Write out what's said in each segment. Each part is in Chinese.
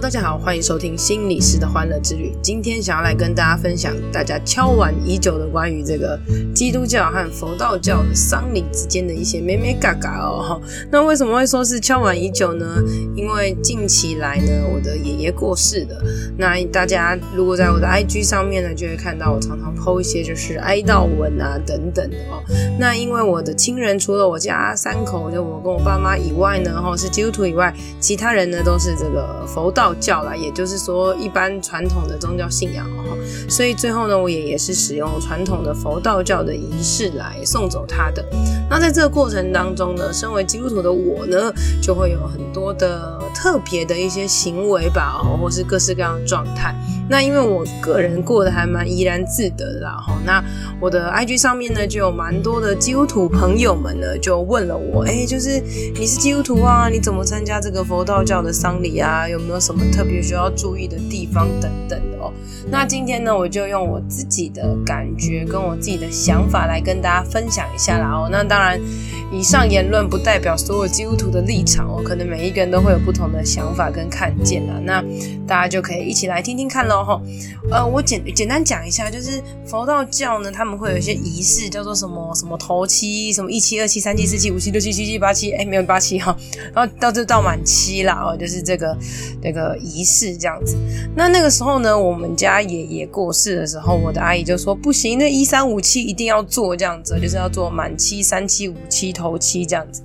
大家好，欢迎收听心理师的欢乐之旅。今天想要来跟大家分享大家敲碗已久的关于这个基督教和佛道教的丧礼之间的一些咩咩嘎嘎哦。那为什么会说是敲碗已久呢？因为近期来呢，我的爷爷过世了。那大家如果在我的 IG 上面呢，就会看到我常常 po 一些就是哀悼文啊等等的哦。那因为我的亲人除了我家三口，就我跟我爸妈以外呢，哈，是基督徒以外，其他人呢都是这个佛。道道教啦，也就是说一般传统的宗教信仰哈，所以最后呢，我也也是使用传统的佛道教的仪式来送走他的。那在这个过程当中呢，身为基督徒的我呢，就会有很多的特别的一些行为吧，或是各式各样的状态。那因为我个人过得还蛮怡然自得的啦哈，那我的 IG 上面呢就有蛮多的基督徒朋友们呢就问了我，哎，就是你是基督徒啊，你怎么参加这个佛道教的丧礼啊？有没有什么特别需要注意的地方等等的哦？那今天呢，我就用我自己的感觉跟我自己的想法来跟大家分享一下啦哦。那当然，以上言论不代表所有基督徒的立场哦，可能每一个人都会有不同的想法跟看见啊。那大家就可以一起来听听看喽。哈，呃，我简简单讲一下，就是佛道教呢，他们会有一些仪式，叫做什么什么头七，什么一七二七三七四七五七六七七七八七，哎，没有八七哈，然后到这到满七啦哦，就是这个这个仪式这样子。那那个时候呢，我们家爷爷过世的时候，我的阿姨就说不行，那一三五七一定要做这样子，就是要做满七三七五七头七这样子。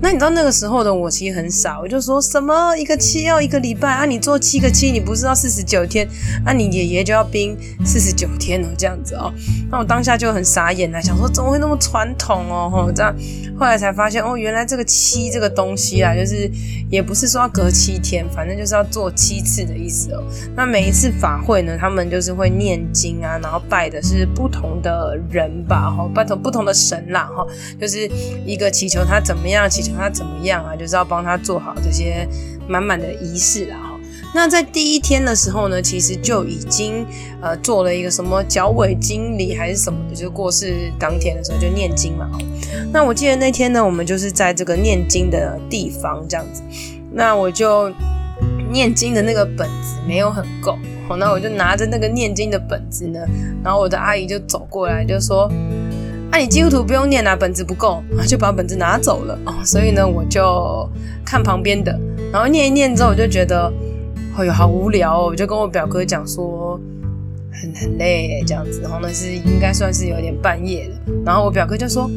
那你知道那个时候的我其实很傻，我就说什么一个七要一个礼拜啊，你做七个七，你不是要四十九天？啊，你爷爷就要冰四十九天了，这样子哦。那我当下就很傻眼了，想说怎么会那么传统哦？吼，这样后来才发现哦，原来这个七这个东西啊，就是也不是说要隔七天，反正就是要做七次的意思哦。那每一次法会呢，他们就是会念经啊，然后拜的是不同的人吧，吼，拜托不同的神啦，吼，就是一个祈求他怎么样，祈求他怎么样啊，就是要帮他做好这些满满的仪式啦。那在第一天的时候呢，其实就已经呃做了一个什么脚尾经礼还是什么的，就过世当天的时候就念经嘛。那我记得那天呢，我们就是在这个念经的地方这样子。那我就念经的那个本子没有很够，好，那我就拿着那个念经的本子呢，然后我的阿姨就走过来就说：“啊，你基督徒不用念啊，本子不够，就把本子拿走了哦。”所以呢，我就看旁边的，然后念一念之后，我就觉得。哎呦，好无聊哦！我就跟我表哥讲说，很很累这样子，然后呢是应该算是有点半夜了。然后我表哥就说，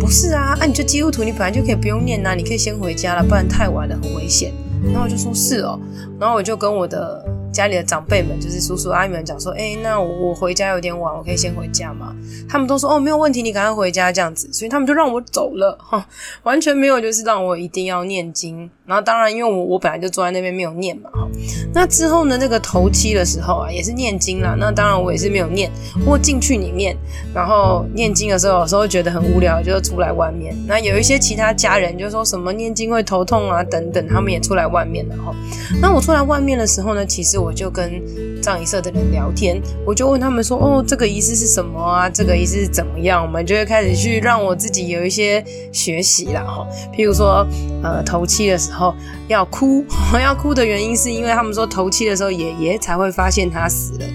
不是啊，啊你就基督徒，你本来就可以不用念呐，你可以先回家了，不然太晚了很危险。然后我就说是哦，然后我就跟我的。家里的长辈们就是叔叔阿姨们讲说，哎、那我我回家有点晚，我可以先回家吗？他们都说哦，没有问题，你赶快回家这样子，所以他们就让我走了哈，完全没有就是让我一定要念经。然后当然，因为我我本来就坐在那边没有念嘛哈。那之后呢，那个头七的时候啊，也是念经啦。那当然我也是没有念，我进去里面，然后念经的时候，有时候觉得很无聊，就出来外面。那有一些其他家人就说什么念经会头痛啊等等，他们也出来外面了哈。那我出来外面的时候呢，其实。我就跟葬仪社的人聊天，我就问他们说：“哦，这个仪式是什么啊？这个仪式是怎么样？”我们就会开始去让我自己有一些学习啦哈。譬如说，呃，头七的时候要哭，要哭的原因是因为他们说头七的时候爷爷才会发现他死了，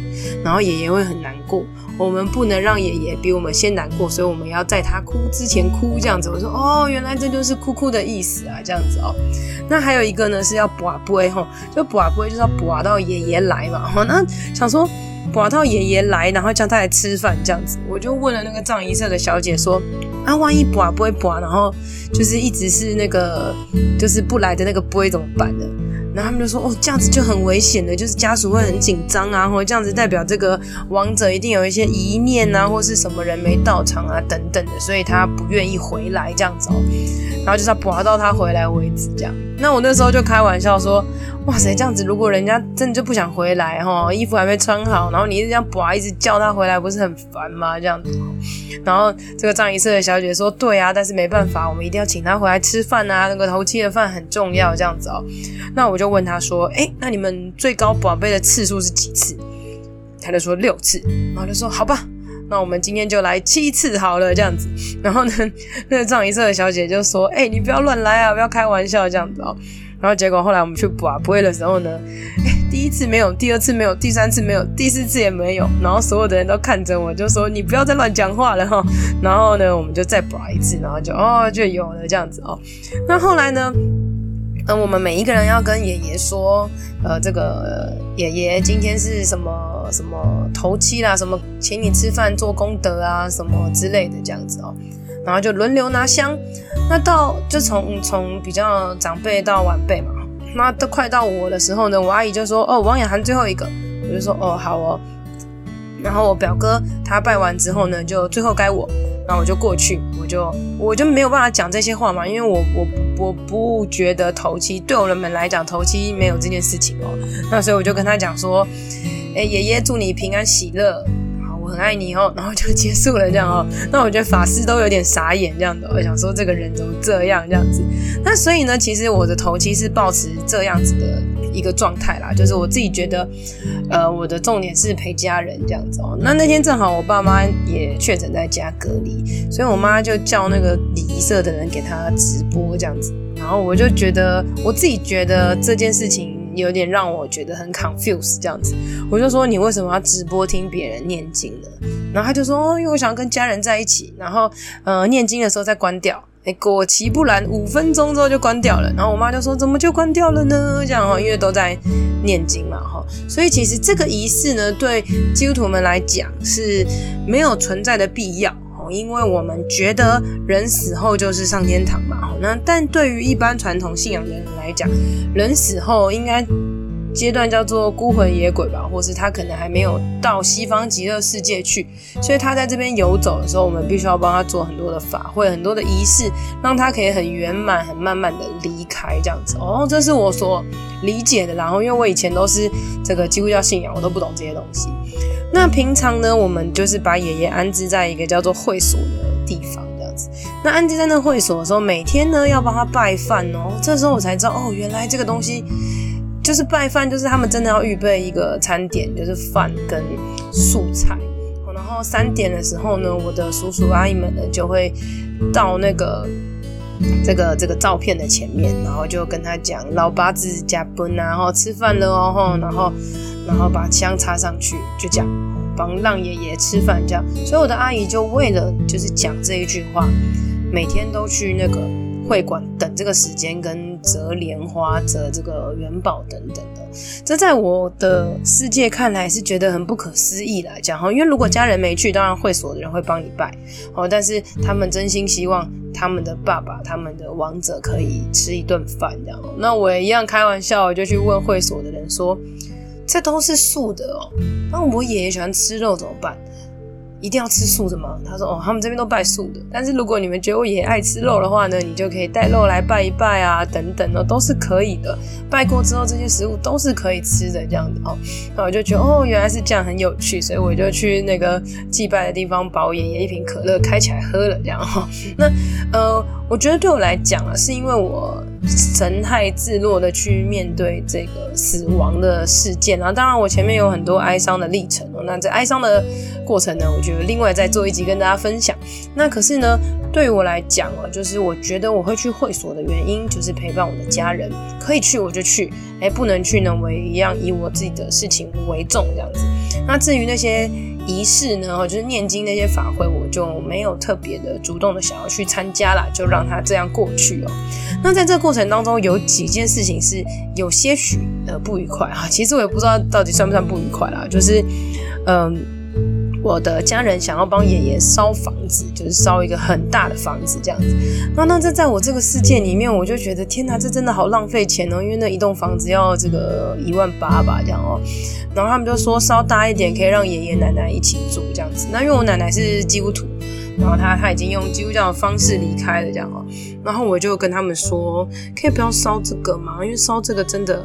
然后爷爷会很难过。我们不能让爷爷比我们先难过，所以我们要在他哭之前哭，这样子。我说哦，原来这就是哭哭的意思啊，这样子哦。那还有一个呢是要跋杯吼，就跋杯就是要跋到爷爷来嘛。哈，那想说跋到爷爷来，然后叫他来吃饭这样子。我就问了那个葬仪社的小姐说，啊，万一跋杯跋，然后就是一直是那个就是不来的那个不会怎么办呢？然后他们就说：“哦，这样子就很危险的，就是家属会很紧张啊，或这样子代表这个亡者一定有一些遗念啊，或是什么人没到场啊等等的，所以他不愿意回来这样子哦。然后就是要拔到他回来为止这样。那我那时候就开玩笑说，哇塞，这样子如果人家真的就不想回来哈，衣服还没穿好，然后你一直这样拔，一直叫他回来，不是很烦吗？这样子。然后这个葬仪社的小姐说，对啊，但是没办法，我们一定要请他回来吃饭啊，那个头七的饭很重要，这样子哦。那我就问他说，哎，那你们最高拔杯的次数是几次？他就说六次，然后就说好吧。那我们今天就来七次好了，这样子。然后呢，那个葬仪社的小姐就说：“哎、你不要乱来啊，不要开玩笑这样子哦。”然后结果后来我们去拔杯的时候呢，哎、第一次没有，第二次没有，第三次没有，第四次也没有。然后所有的人都看着我，就说：“你不要再乱讲话了哈。”然后呢，我们就再拔一次，然后就哦就有了这样子哦。那后来呢？嗯，我们每一个人要跟爷爷说，呃，这个爷爷今天是什么什么头七啦，什么请你吃饭做功德啊，什么之类的这样子哦。然后就轮流拿香，那到就从从比较长辈到晚辈嘛，那都快到我的时候呢，我阿姨就说：“哦，王雅涵最后一个。”我就说：“哦，好哦。”然后我表哥他拜完之后呢，就最后该我。然后我就过去，我就我就没有办法讲这些话嘛，因为我我我不觉得头七对我们来讲头七没有这件事情哦。那所以我就跟他讲说，哎，爷爷祝你平安喜乐，好，我很爱你哦。然后就结束了这样哦。那我觉得法师都有点傻眼这样的，我想说这个人怎么这样这样子。那所以呢，其实我的头七是抱持这样子的。一个状态啦，就是我自己觉得，呃，我的重点是陪家人这样子哦。那那天正好我爸妈也确诊在家隔离，所以我妈就叫那个礼仪社的人给他直播这样子。然后我就觉得，我自己觉得这件事情有点让我觉得很 confused 这样子。我就说，你为什么要直播听别人念经呢？然后他就说，哦，因为我想要跟家人在一起，然后呃，念经的时候再关掉。哎，果其不然，五分钟之后就关掉了。然后我妈就说：“怎么就关掉了呢？”这样哦，因为都在念经嘛，哈。所以其实这个仪式呢，对基督徒们来讲是没有存在的必要，哦，因为我们觉得人死后就是上天堂嘛，那但对于一般传统信仰的人来讲，人死后应该。阶段叫做孤魂野鬼吧，或是他可能还没有到西方极乐世界去，所以他在这边游走的时候，我们必须要帮他做很多的法会、很多的仪式，让他可以很圆满、很慢慢的离开这样子。哦，这是我所理解的。然后，因为我以前都是这个基督教信仰，我都不懂这些东西。那平常呢，我们就是把爷爷安置在一个叫做会所的地方这样子。那安置在那会所的时候，每天呢要帮他拜饭哦。这时候我才知道，哦，原来这个东西。就是拜饭，就是他们真的要预备一个餐点，就是饭跟素菜。然后三点的时候呢，我的叔叔阿姨们呢就会到那个这个这个照片的前面，然后就跟他讲老八子加奔，然后吃饭了哦，然后然后把香插上去，就讲帮让爷爷吃饭这样。所以我的阿姨就为了就是讲这一句话，每天都去那个。会馆等这个时间，跟折莲花、折这个元宝等等的，这在我的世界看来是觉得很不可思议来讲哈。因为如果家人没去，当然会所的人会帮你拜哦，但是他们真心希望他们的爸爸、他们的王者可以吃一顿饭这样。那我也一样开玩笑，我就去问会所的人说：“这都是素的哦，那我爷爷喜欢吃肉怎么办？”一定要吃素的吗？他说哦，他们这边都拜素的。但是如果你们觉得我也爱吃肉的话呢，你就可以带肉来拜一拜啊，等等的都是可以的。拜过之后，这些食物都是可以吃的，这样子哦。那我就觉得哦，原来是这样，很有趣，所以我就去那个祭拜的地方，把我爷爷一瓶可乐开起来喝了，这样哈、哦。那呃，我觉得对我来讲啊，是因为我。神态自若的去面对这个死亡的事件，啊当然我前面有很多哀伤的历程哦。那在哀伤的过程呢，我觉得另外再做一集跟大家分享。那可是呢，对于我来讲哦，就是我觉得我会去会所的原因，就是陪伴我的家人，可以去我就去，哎，不能去呢，我也一样以我自己的事情为重这样子。那至于那些。仪式呢，就是念经那些法会，我就没有特别的主动的想要去参加啦，就让它这样过去哦。那在这个过程当中，有几件事情是有些许的不愉快哈。其实我也不知道到底算不算不愉快啦，就是嗯。我的家人想要帮爷爷烧房子，就是烧一个很大的房子这样子。那那这在我这个世界里面，我就觉得天哪，这真的好浪费钱哦，因为那一栋房子要这个一万八吧这样哦。然后他们就说烧大一点，可以让爷爷奶奶一起住这样子。那因为我奶奶是基督徒，然后他他已经用基督教的方式离开了这样哦，然后我就跟他们说，可以不要烧这个吗？因为烧这个真的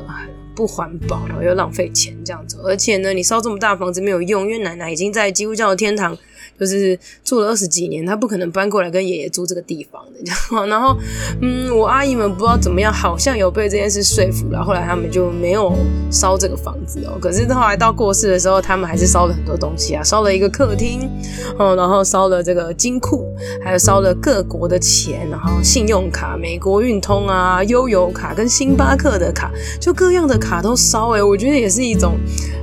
不环保，然后又浪费钱这样子，而且呢，你烧这么大房子没有用，因为奶奶已经在基督教的天堂。就是住了二十几年，他不可能搬过来跟爷爷住这个地方的，知道吗？然后，嗯，我阿姨们不知道怎么样，好像有被这件事说服了。后来他们就没有烧这个房子哦。可是后来到过世的时候，他们还是烧了很多东西啊，烧了一个客厅，哦，然后烧了这个金库，还有烧了各国的钱，然后信用卡、美国运通啊、悠游卡跟星巴克的卡，就各样的卡都烧哎，我觉得也是一种。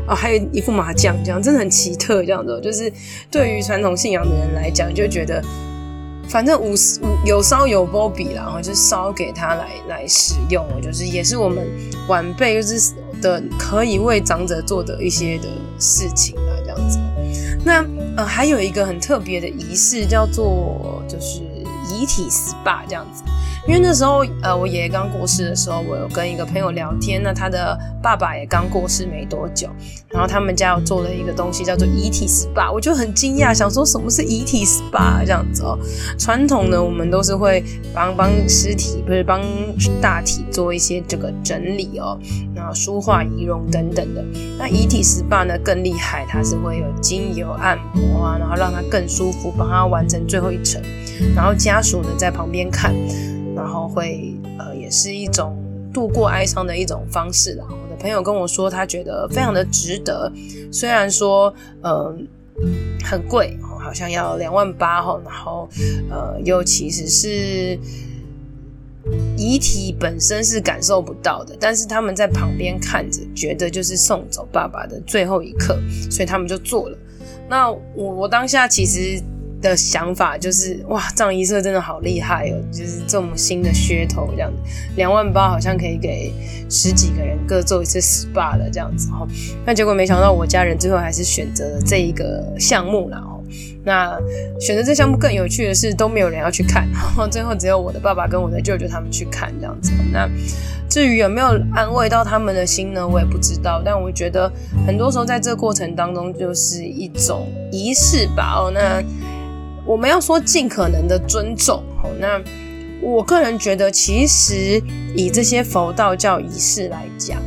哦，还有一副麻将，这样真的很奇特，这样子，就是对于传统同信仰的人来讲，就觉得反正五五有烧有波比，然后就烧给他来来使用，就是也是我们晚辈就是的可以为长者做的一些的事情啊，这样子。那呃，还有一个很特别的仪式，叫做就是遗体 SPA 这样子。因为那时候，呃，我爷爷刚过世的时候，我有跟一个朋友聊天，那他的爸爸也刚过世没多久，然后他们家有做了一个东西叫做遗体 SPA，我就很惊讶，想说什么是遗体 SPA 这样子哦。传统呢，我们都是会帮帮尸体，不是帮大体做一些这个整理哦，然后梳化仪容等等的。那遗体 SPA 呢更厉害，它是会有精油按摩啊，然后让它更舒服，帮它完成最后一层，然后家属呢在旁边看。然后会呃，也是一种度过哀伤的一种方式啦。我的朋友跟我说，他觉得非常的值得。虽然说呃很贵，好像要两万八哈，然后呃又其实是遗体本身是感受不到的，但是他们在旁边看着，觉得就是送走爸爸的最后一刻，所以他们就做了。那我我当下其实。的想法就是哇，葬仪社真的好厉害哦！就是这么新的噱头，这样，两万八好像可以给十几个人各做一次 SPA 的这样子哦。那结果没想到我家人最后还是选择了这一个项目啦哦。那选择这项目更有趣的是都没有人要去看，然后最后只有我的爸爸跟我的舅舅他们去看这样子。那至于有没有安慰到他们的心呢？我也不知道。但我觉得很多时候在这个过程当中就是一种仪式吧哦。那我们要说尽可能的尊重，那我个人觉得，其实以这些佛道教仪式来讲，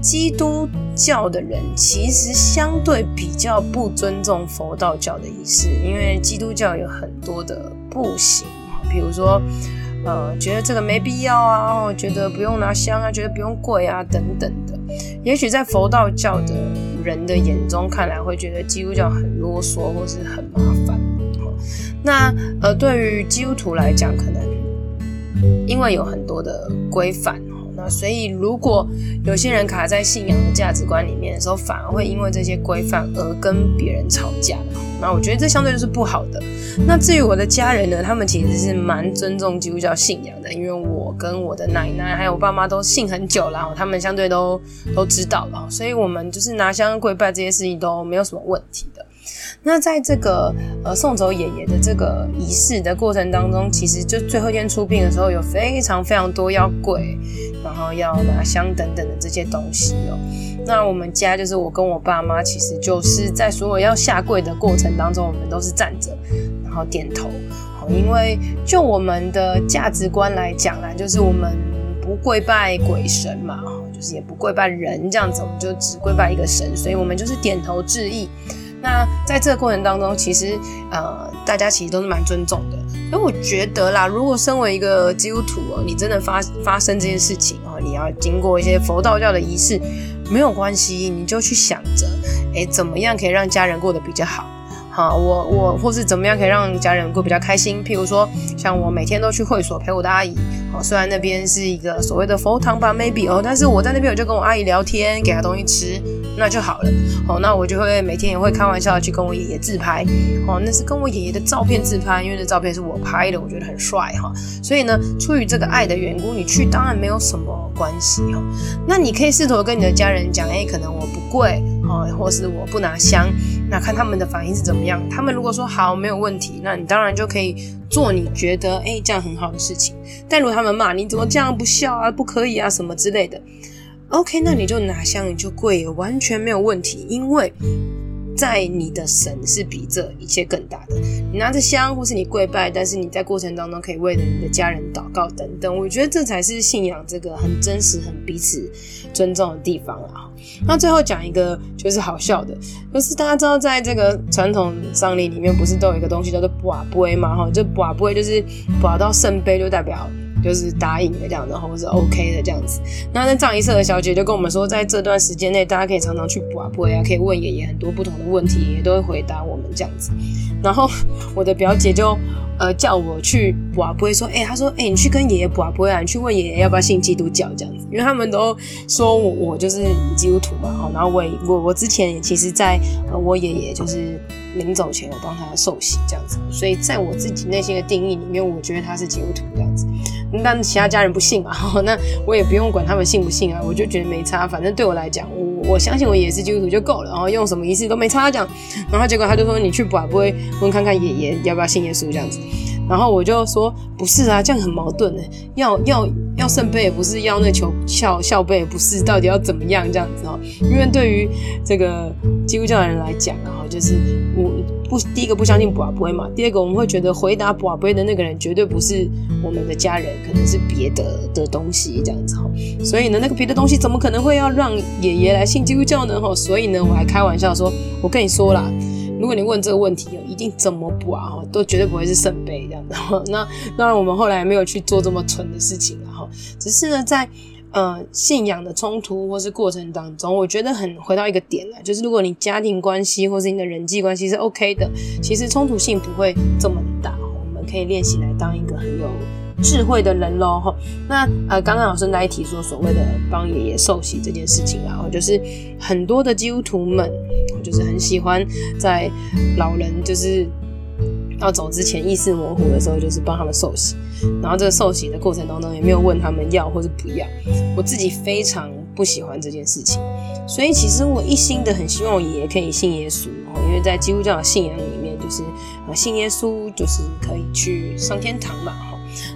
基督教的人其实相对比较不尊重佛道教的仪式，因为基督教有很多的不行，比如说，呃，觉得这个没必要啊，觉得不用拿香啊，觉得不用跪啊，等等的。也许在佛道教的人的眼中看来，会觉得基督教很啰嗦，或是很麻烦。那呃，对于基督徒来讲，可能因为有很多的规范哦，那所以如果有些人卡在信仰的价值观里面的时候，反而会因为这些规范而跟别人吵架。那我觉得这相对就是不好的。那至于我的家人呢，他们其实是蛮尊重基督教信仰的，因为我跟我的奶奶还有我爸妈都信很久了，他们相对都都知道了，所以我们就是拿香跪拜这些事情都没有什么问题的。那在这个呃送走爷爷的这个仪式的过程当中，其实就最后一天出殡的时候，有非常非常多要跪，然后要拿香等等的这些东西哦。那我们家就是我跟我爸妈，其实就是在所有要下跪的过程当中，我们都是站着，然后点头。好，因为就我们的价值观来讲啦，就是我们不跪拜鬼神嘛，就是也不跪拜人这样子，我们就只跪拜一个神，所以我们就是点头致意。那在这个过程当中，其实呃，大家其实都是蛮尊重的。所以我觉得啦，如果身为一个基督徒哦，你真的发发生这件事情哦，你要经过一些佛道教的仪式，没有关系，你就去想着，哎，怎么样可以让家人过得比较好。好，我我或是怎么样可以让家人过比较开心？譬如说，像我每天都去会所陪我的阿姨。好，虽然那边是一个所谓的佛堂吧，maybe 哦，但是我在那边我就跟我阿姨聊天，给她东西吃，那就好了。好，那我就会每天也会开玩笑去跟我爷爷自拍。哦，那是跟我爷爷的照片自拍，因为那照片是我拍的，我觉得很帅哈。所以呢，出于这个爱的缘故，你去当然没有什么关系哈。那你可以试图跟你的家人讲，哎，可能我不跪，哦，或是我不拿香。那看他们的反应是怎么样？他们如果说好，没有问题，那你当然就可以做你觉得诶这样很好的事情。但如果他们骂你怎么这样不孝啊，不可以啊什么之类的，OK，那你就拿香，你就跪，完全没有问题。因为在你的神是比这一切更大的。拿着香，或是你跪拜，但是你在过程当中可以为了你的家人祷告等等。我觉得这才是信仰这个很真实、很彼此尊重的地方啊。那最后讲一个就是好笑的，就是大家知道在这个传统丧礼里面，不是都有一个东西叫做跋杯嘛？哈，就跋杯就是跋到圣杯，就代表。就是答应的这样，然后是 OK 的这样子。那那葬仪社的小姐就跟我们说，在这段时间内，大家可以常常去卜杯啊，可以问爷爷很多不同的问题，爷都会回答我们这样子。然后 我的表姐就呃叫我去卜杯，说，哎、欸，她说，哎、你去跟爷爷卜杯啊，你去问爷爷要不要信基督教这样子，因为他们都说我我就是基督徒嘛。然后我我我之前也其实在呃我爷爷就是临走前，我帮他受洗这样子，所以在我自己内心的定义里面，我觉得他是基督徒这样子。但其他家人不信嘛，那我也不用管他们信不信啊，我就觉得没差，反正对我来讲，我我相信我也是基督徒就够了，然后用什么仪式都没差讲，然后结果他就说，你去不不会问看看爷爷要不要信耶稣这样子，然后我就说不是啊，这样很矛盾呢，要要要圣杯也不是，要那求孝孝杯也不是，到底要怎么样这样子哦？因为对于这个基督教的人来讲，然后就是我。不，第一个不相信博杯嘛，第二个我们会觉得回答博杯的那个人绝对不是我们的家人，可能是别的的东西这样子哈。所以呢，那个别的东西怎么可能会要让爷爷来信基督教呢？哈，所以呢，我还开玩笑说，我跟你说啦，如果你问这个问题，一定怎么补啊，都绝对不会是圣杯这样的。那当然，我们后来没有去做这么蠢的事情，然后只是呢，在。呃，信仰的冲突或是过程当中，我觉得很回到一个点来，就是如果你家庭关系或是你的人际关系是 OK 的，其实冲突性不会这么的大。我们可以练习来当一个很有智慧的人喽。哈，那呃，刚刚老师来提说所谓的帮爷爷受洗这件事情啊，就是很多的基督徒们就是很喜欢在老人就是。要走之前意识模糊的时候，就是帮他们受洗，然后这个受洗的过程当中也没有问他们要或是不要。我自己非常不喜欢这件事情，所以其实我一心的很希望爷爷可以信耶稣，因为在基督教的信仰里面，就是呃信耶稣就是可以去上天堂嘛，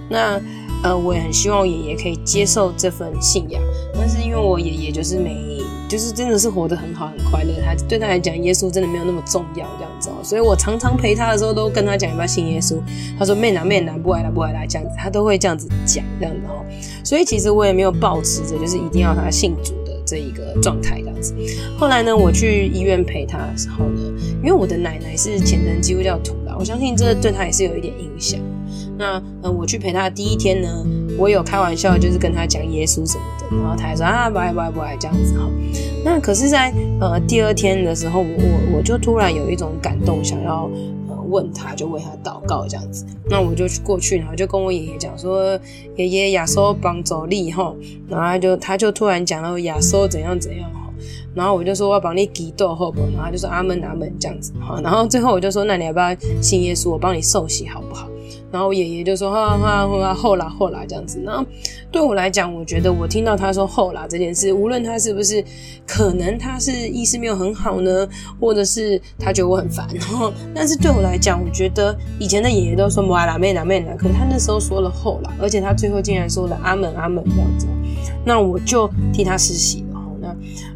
那呃我也很希望爷爷可以接受这份信仰，但是因为我爷爷就是没。就是真的是活得很好很快乐，他对他来讲，耶稣真的没有那么重要这样子哦，所以我常常陪他的时候都跟他讲要不要信耶稣，他说妹呐妹呐，不爱啦不爱啦。这样子，他都会这样子讲这样子哦，所以其实我也没有抱持着就是一定要他信主的这一个状态这样子。后来呢，我去医院陪他的时候呢，因为我的奶奶是虔诚基督教徒，我相信这对他也是有一点影响。那嗯，我去陪他第一天呢，我有开玩笑，就是跟他讲耶稣什么的，然后他还说啊，不爱不爱不爱这样子哈。那可是在，呃第二天的时候，我我就突然有一种感动，想要呃问他，就为他祷告这样子。那我就去过去，然后就跟我爷爷讲说，爷爷亚苏帮走力哈，然后他就他就突然讲了亚苏怎样怎样，然后我就说我要帮你祈祷好不？然后他就说阿门阿门这样子哈，然后最后我就说，那你要不要信耶稣？我帮你受洗好不好？然后我爷爷就说：“哈哈哈，后啦后啦这样子。”然后对我来讲，我觉得我听到他说“后啦”这件事，无论他是不是可能他是意思没有很好呢，或者是他觉得我很烦。然后，但是对我来讲，我觉得以前的爷爷都说“摩拉妹拉妹拉”，可是他那时候说了“后啦”，而且他最后竟然说了“阿门阿门”这样子。那我就替他施洗。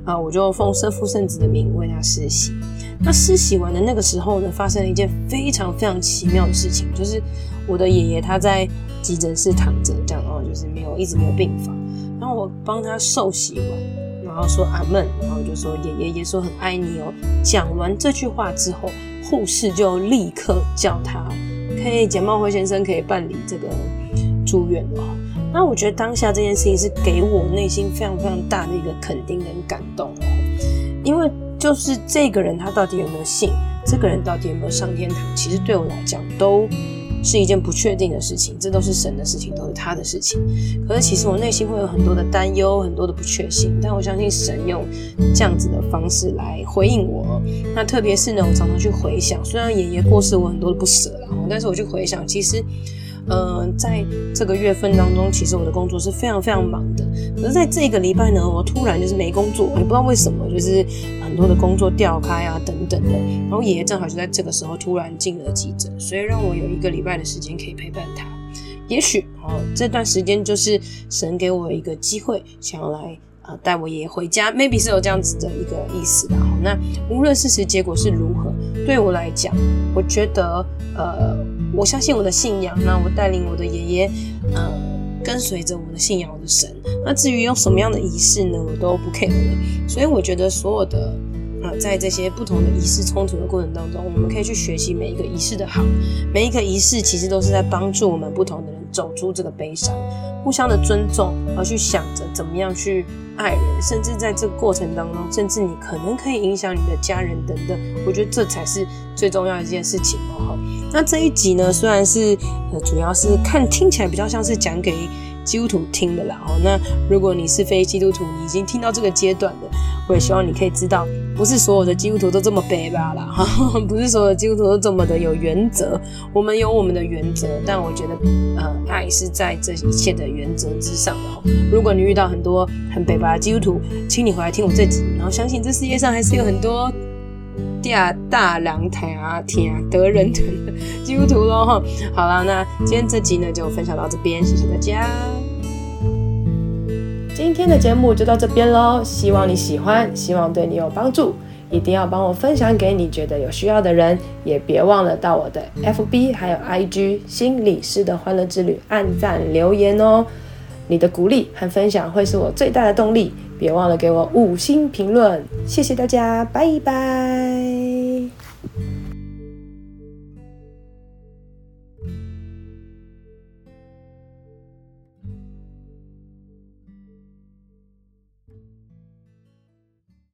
啊，我就奉圣父圣子的名为他施洗。那施洗完的那个时候呢，发生了一件非常非常奇妙的事情，就是。我的爷爷他在急诊室躺着，这样哦，就是没有一直没有病房。然后我帮他受洗完，然后说阿门，然后就说爷爷爷说很爱你哦。讲完这句话之后，护士就立刻叫他可以简茂辉先生可以办理这个住院了。那我觉得当下这件事情是给我内心非常非常大的一个肯定跟感动哦，因为就是这个人他到底有没有信，这个人到底有没有上天堂，其实对我来讲都。是一件不确定的事情，这都是神的事情，都是他的事情。可是其实我内心会有很多的担忧，很多的不确信。但我相信神用这样子的方式来回应我。那特别是呢，我常常去回想，虽然爷爷过世，我很多的不舍然后，但是我去回想，其实。呃，在这个月份当中，其实我的工作是非常非常忙的。可是在这个礼拜呢，我突然就是没工作，也不知道为什么，就是很多的工作调开啊等等的。然后爷爷正好就在这个时候突然进了急诊，所以让我有一个礼拜的时间可以陪伴他。也许哦，这段时间就是神给我一个机会，想要来呃带我爷爷回家，maybe 是有这样子的一个意思的。好，那无论事实结果是如何，对我来讲，我觉得呃，我相信我的信仰，那我带领我的爷爷，呃，跟随着我的信仰，我的神。那至于用什么样的仪式呢，我都不 care 了。所以我觉得所有的。呃在这些不同的仪式冲突的过程当中，我们可以去学习每一个仪式的好，每一个仪式其实都是在帮助我们不同的人走出这个悲伤，互相的尊重，而去想着怎么样去爱人，甚至在这个过程当中，甚至你可能可以影响你的家人等等，我觉得这才是最重要的一件事情哦。那这一集呢，虽然是呃，主要是看听起来比较像是讲给基督徒听的啦。哦，那如果你是非基督徒，你已经听到这个阶段的，我也希望你可以知道。不是所有的基督徒都这么卑吧啦，哈，不是所有的基督徒都这么的有原则。我们有我们的原则，但我觉得，呃，爱是在这一切的原则之上的。如果你遇到很多很卑吧的基督徒，请你回来听我这集，然后相信这世界上还是有很多大大凉台啊、天啊、得人的基督徒喽。哈，好啦，那今天这集呢就分享到这边，谢谢大家。今天的节目就到这边喽，希望你喜欢，希望对你有帮助，一定要帮我分享给你觉得有需要的人，也别忘了到我的 FB 还有 IG 心理师的欢乐之旅按赞留言哦，你的鼓励和分享会是我最大的动力，别忘了给我五星评论，谢谢大家，拜拜。